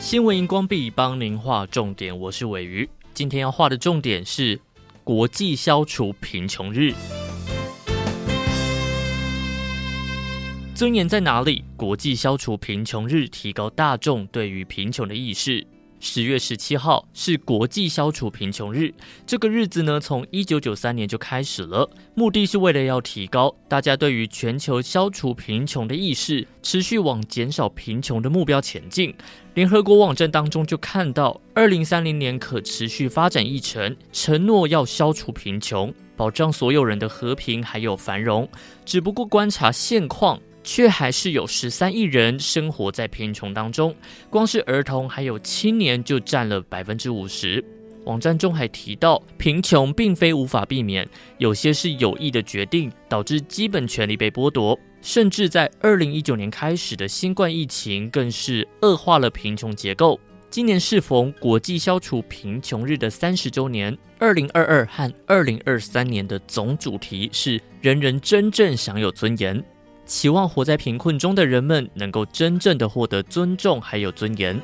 新闻荧光笔帮您画重点，我是尾鱼。今天要画的重点是国际消除贫穷日。尊严在哪里？国际消除贫穷日提高大众对于贫穷的意识。十月十七号是国际消除贫穷日。这个日子呢，从一九九三年就开始了，目的是为了要提高大家对于全球消除贫穷的意识，持续往减少贫穷的目标前进。联合国网站当中就看到，二零三零年可持续发展议程承诺要消除贫穷，保障所有人的和平还有繁荣。只不过观察现况。却还是有十三亿人生活在贫穷当中，光是儿童还有青年就占了百分之五十。网站中还提到，贫穷并非无法避免，有些是有意的决定，导致基本权利被剥夺。甚至在二零一九年开始的新冠疫情，更是恶化了贫穷结构。今年适逢国际消除贫穷日的三十周年，二零二二和二零二三年的总主题是“人人真正享有尊严”。期望活在贫困中的人们能够真正的获得尊重，还有尊严。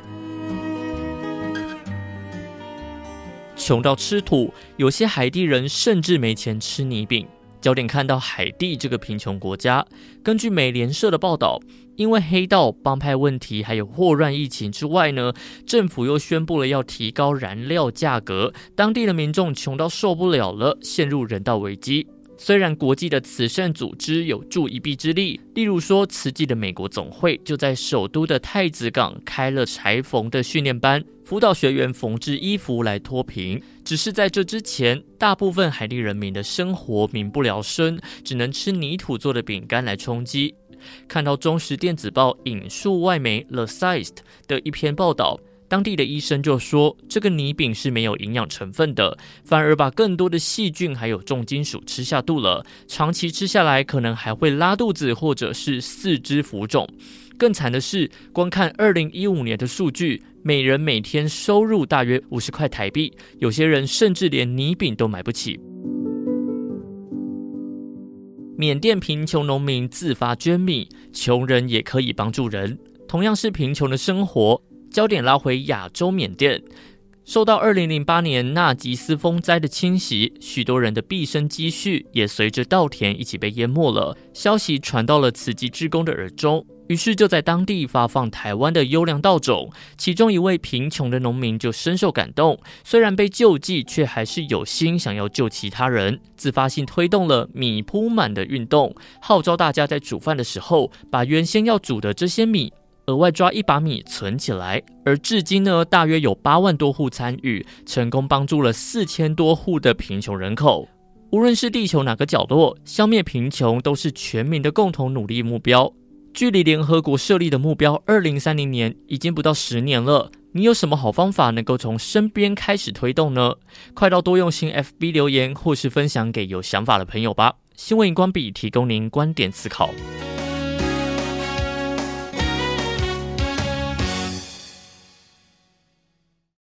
穷到吃土，有些海地人甚至没钱吃泥饼。焦点看到海地这个贫穷国家，根据美联社的报道，因为黑道帮派问题，还有霍乱疫情之外呢，政府又宣布了要提高燃料价格，当地的民众穷到受不了了，陷入人道危机。虽然国际的慈善组织有助一臂之力，例如说慈济的美国总会就在首都的太子港开了裁缝的训练班，辅导学员缝制衣服来脱贫。只是在这之前，大部分海地人民的生活民不聊生，只能吃泥土做的饼干来充饥。看到中时电子报引述外媒 The Scythe 的一篇报道。当地的医生就说，这个泥饼是没有营养成分的，反而把更多的细菌还有重金属吃下肚了。长期吃下来，可能还会拉肚子，或者是四肢浮肿。更惨的是，光看二零一五年的数据，每人每天收入大约五十块台币，有些人甚至连泥饼都买不起。缅甸贫穷农民自发捐米，穷人也可以帮助人，同样是贫穷的生活。焦点拉回亚洲缅甸，受到二零零八年纳吉斯风灾的侵袭，许多人的毕生积蓄也随着稻田一起被淹没了。消息传到了慈济志工的耳中，于是就在当地发放台湾的优良稻种。其中一位贫穷的农民就深受感动，虽然被救济，却还是有心想要救其他人，自发性推动了米铺满的运动，号召大家在煮饭的时候，把原先要煮的这些米。额外抓一把米存起来，而至今呢，大约有八万多户参与，成功帮助了四千多户的贫穷人口。无论是地球哪个角落，消灭贫穷都是全民的共同努力目标。距离联合国设立的目标二零三零年已经不到十年了，你有什么好方法能够从身边开始推动呢？快到多用心 FB 留言，或是分享给有想法的朋友吧。新闻荧光笔提供您观点思考。